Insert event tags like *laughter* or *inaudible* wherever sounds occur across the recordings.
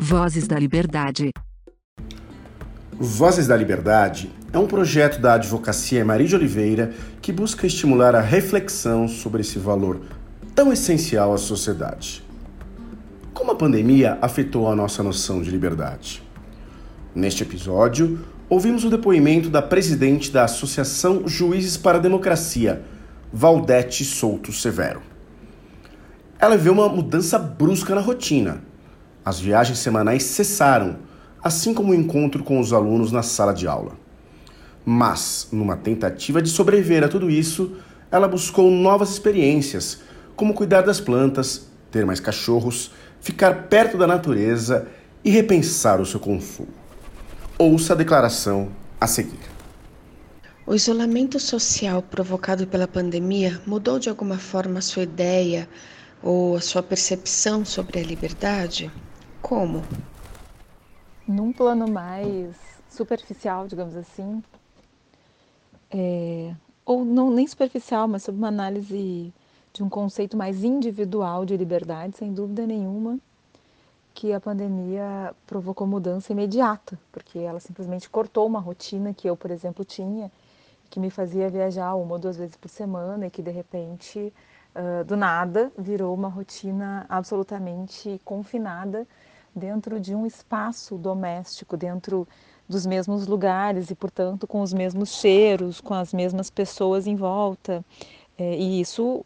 Vozes da Liberdade. Vozes da Liberdade é um projeto da Advocacia Maria de Oliveira que busca estimular a reflexão sobre esse valor tão essencial à sociedade. Como a pandemia afetou a nossa noção de liberdade? Neste episódio, ouvimos o depoimento da presidente da Associação Juízes para a Democracia, Valdete Souto Severo. Ela vê uma mudança brusca na rotina. As viagens semanais cessaram, assim como o encontro com os alunos na sala de aula. Mas, numa tentativa de sobreviver a tudo isso, ela buscou novas experiências, como cuidar das plantas, ter mais cachorros, ficar perto da natureza e repensar o seu consumo. Ouça a declaração a seguir. O isolamento social provocado pela pandemia mudou de alguma forma a sua ideia ou a sua percepção sobre a liberdade? Como? Num plano mais superficial, digamos assim, é, ou não nem superficial, mas sob uma análise de um conceito mais individual de liberdade, sem dúvida nenhuma, que a pandemia provocou mudança imediata, porque ela simplesmente cortou uma rotina que eu, por exemplo, tinha que me fazia viajar uma ou duas vezes por semana e que de repente, uh, do nada, virou uma rotina absolutamente confinada dentro de um espaço doméstico, dentro dos mesmos lugares e, portanto, com os mesmos cheiros, com as mesmas pessoas em volta. É, e isso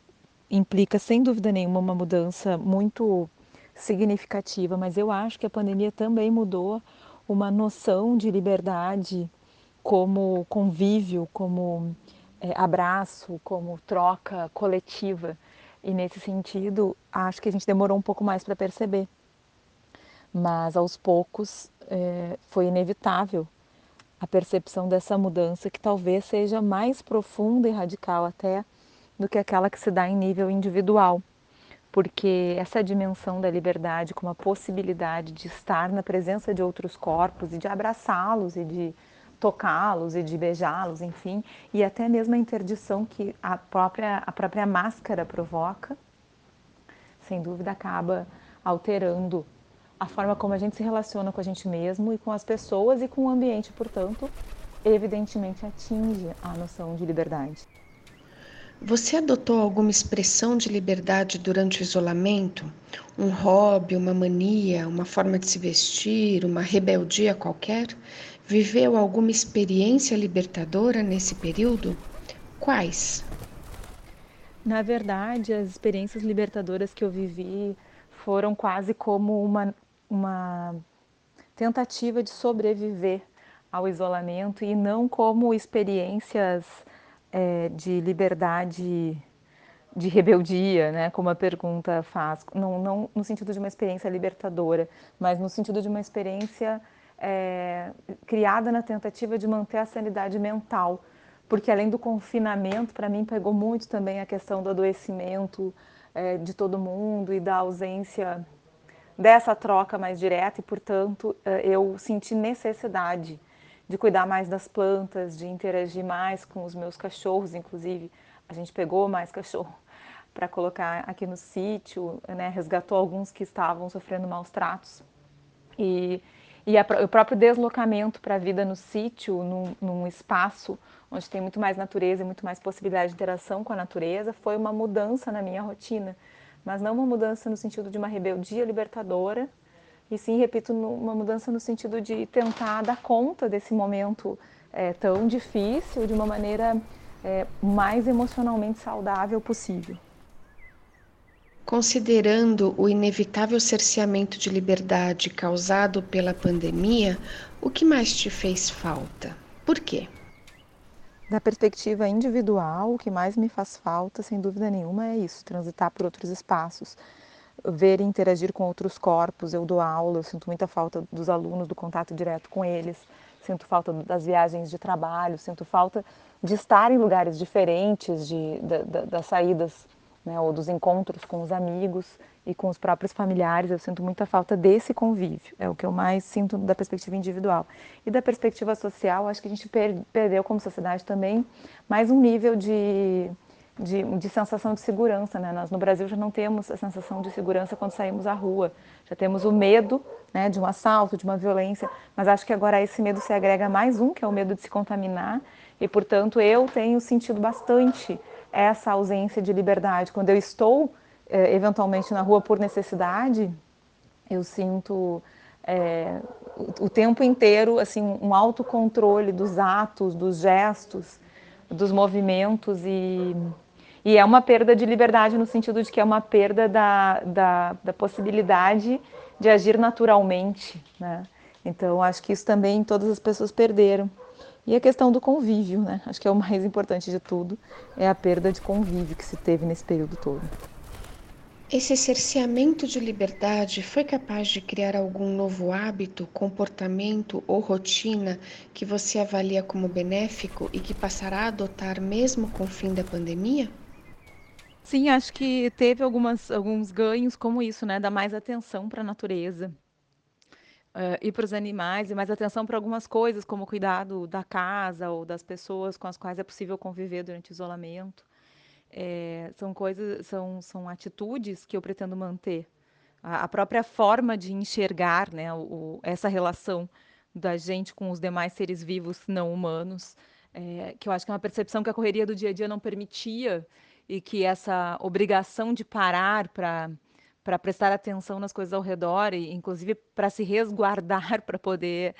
implica, sem dúvida nenhuma, uma mudança muito significativa, mas eu acho que a pandemia também mudou uma noção de liberdade como convívio, como é, abraço, como troca coletiva. E nesse sentido, acho que a gente demorou um pouco mais para perceber. Mas aos poucos é, foi inevitável a percepção dessa mudança que talvez seja mais profunda e radical até do que aquela que se dá em nível individual. Porque essa dimensão da liberdade como a possibilidade de estar na presença de outros corpos e de abraçá-los e de tocá-los e de beijá-los, enfim, e até mesmo a interdição que a própria, a própria máscara provoca, sem dúvida acaba alterando a forma como a gente se relaciona com a gente mesmo e com as pessoas e com o ambiente, portanto, evidentemente atinge a noção de liberdade. Você adotou alguma expressão de liberdade durante o isolamento? Um hobby, uma mania, uma forma de se vestir, uma rebeldia qualquer? Viveu alguma experiência libertadora nesse período? Quais? Na verdade, as experiências libertadoras que eu vivi foram quase como uma, uma tentativa de sobreviver ao isolamento e não como experiências é, de liberdade, de rebeldia, né? Como a pergunta faz, não, não no sentido de uma experiência libertadora, mas no sentido de uma experiência é, criada na tentativa de manter a sanidade mental, porque além do confinamento, para mim pegou muito também a questão do adoecimento é, de todo mundo e da ausência dessa troca mais direta e, portanto, é, eu senti necessidade de cuidar mais das plantas, de interagir mais com os meus cachorros, inclusive a gente pegou mais cachorro *laughs* para colocar aqui no sítio, né, resgatou alguns que estavam sofrendo maus tratos. E e a, o próprio deslocamento para a vida no sítio, num, num, espaço onde tem muito mais natureza e muito mais possibilidade de interação com a natureza, foi uma mudança na minha rotina. Mas não uma mudança no sentido de uma rebeldia libertadora, e sim, repito, uma mudança no sentido de tentar dar conta desse momento é, tão difícil de uma maneira é, mais emocionalmente saudável possível. Considerando o inevitável cerceamento de liberdade causado pela pandemia, o que mais te fez falta? Por quê? Da perspectiva individual, o que mais me faz falta, sem dúvida nenhuma, é isso: transitar por outros espaços, ver e interagir com outros corpos. Eu dou aula, eu sinto muita falta dos alunos, do contato direto com eles, sinto falta das viagens de trabalho, sinto falta de estar em lugares diferentes, de, das saídas né, ou dos encontros com os amigos e com os próprios familiares. Eu sinto muita falta desse convívio, é o que eu mais sinto da perspectiva individual. E da perspectiva social, acho que a gente per perdeu como sociedade também mais um nível de, de, de, sensação de segurança. Né? Nós no Brasil já não temos a sensação de segurança quando saímos à rua. Já temos o medo né, de um assalto, de uma violência, mas acho que agora esse medo se agrega a mais um, que é o medo de se contaminar. E, portanto, eu tenho sentido bastante essa ausência de liberdade. Quando eu estou, eh, eventualmente, na rua por necessidade, eu sinto é, o tempo inteiro assim um autocontrole dos atos, dos gestos, dos movimentos e e é uma perda de liberdade no sentido de que é uma perda da, da, da possibilidade de agir naturalmente, né? Então, acho que isso também todas as pessoas perderam. E a questão do convívio, né? Acho que é o mais importante de tudo, é a perda de convívio que se teve nesse período todo. Esse cerceamento de liberdade foi capaz de criar algum novo hábito, comportamento ou rotina que você avalia como benéfico e que passará a adotar mesmo com o fim da pandemia? Sim, acho que teve algumas, alguns ganhos como isso, né? Dar mais atenção para a natureza uh, e para os animais, e mais atenção para algumas coisas, como o cuidado da casa ou das pessoas com as quais é possível conviver durante o isolamento. É, são coisas, são, são atitudes que eu pretendo manter. A, a própria forma de enxergar né, o, essa relação da gente com os demais seres vivos não humanos, é, que eu acho que é uma percepção que a correria do dia a dia não permitia e que essa obrigação de parar para para prestar atenção nas coisas ao redor e inclusive para se resguardar *laughs* para poder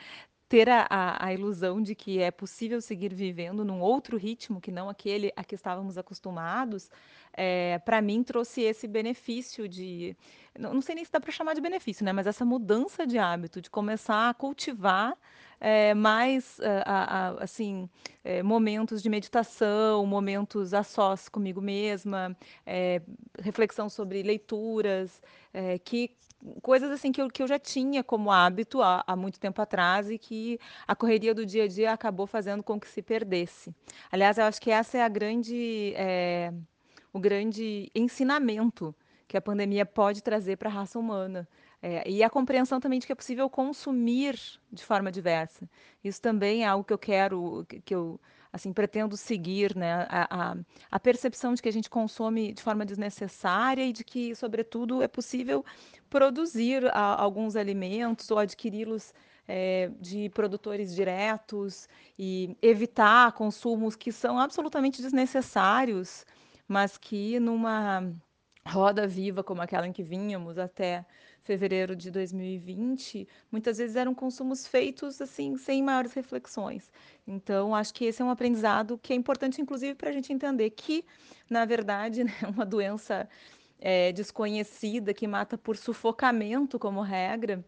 ter a, a, a, ilusão de que é possível seguir vivendo num outro ritmo que não aquele a que estávamos acostumados, é, para mim trouxe esse benefício de, não, não sei nem se dá para chamar de benefício, né, mas essa mudança de hábito, de começar a cultivar é, mais eh, a, a, assim é, momentos de meditação, momentos a sós comigo mesma, é, reflexão sobre leituras, que coisas assim que eu, que eu já tinha como hábito há, há, muito tempo atrás e que a correria do dia a dia acabou fazendo com que se perdesse. Aliás, eu acho que essa é a grande, o grande ensinamento que a pandemia pode trazer para a raça humana. É, e a compreensão também de que é possível consumir de forma diversa. Isso também é algo que eu quero, que eu assim pretendo seguir, né? A, a, a, percepção de que a gente consome de forma desnecessária e de que, sobretudo, é possível produzir a, alguns alimentos ou adquiri-los é, de produtores diretos e evitar consumos que são absolutamente desnecessários, mas que numa roda viva como aquela em que vínhamos até fevereiro de 2020, muitas vezes eram consumos feitos assim sem maiores reflexões. Então, acho que esse é um aprendizado que é importante, inclusive, para a gente entender que, na verdade, *laughs* né, uma doença é, desconhecida que mata por sufocamento como regra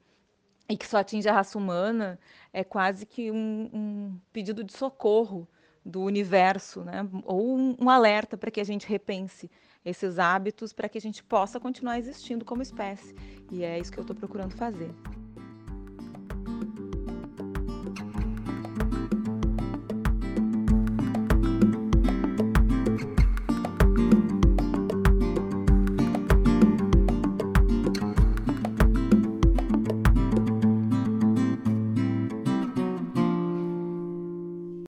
e que só atinge a raça humana é quase que um, um pedido de socorro do universo, né? ou um, um alerta para que a gente repense esses hábitos para que a gente possa continuar existindo como espécie. E é isso que eu estou procurando fazer.